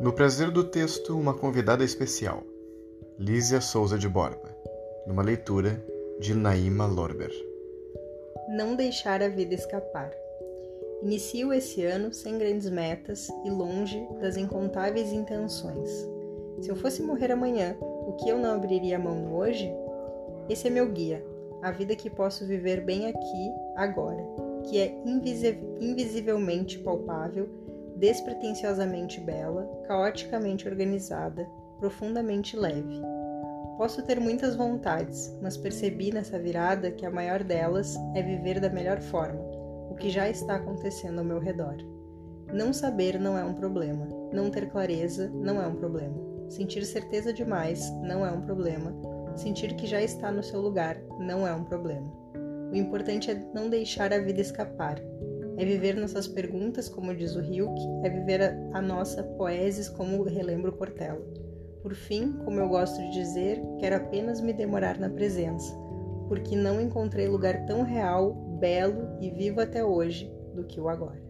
No prazer do texto, uma convidada especial, Lísia Souza de Borba, numa leitura de Naima Lorber. Não deixar a vida escapar. Inicio esse ano sem grandes metas e longe das incontáveis intenções. Se eu fosse morrer amanhã, o que eu não abriria a mão hoje? Esse é meu guia, a vida que posso viver bem aqui, agora, que é invisivelmente palpável, despretensiosamente bela, caoticamente organizada, profundamente leve. Posso ter muitas vontades, mas percebi nessa virada que a maior delas é viver da melhor forma, o que já está acontecendo ao meu redor. Não saber não é um problema, não ter clareza não é um problema, sentir certeza demais não é um problema, sentir que já está no seu lugar não é um problema. O importante é não deixar a vida escapar, é viver nossas perguntas, como diz o Hilke, é viver a, a nossa poesis, como relembra o Portela. Por fim, como eu gosto de dizer, quero apenas me demorar na presença, porque não encontrei lugar tão real, belo e vivo até hoje do que o agora.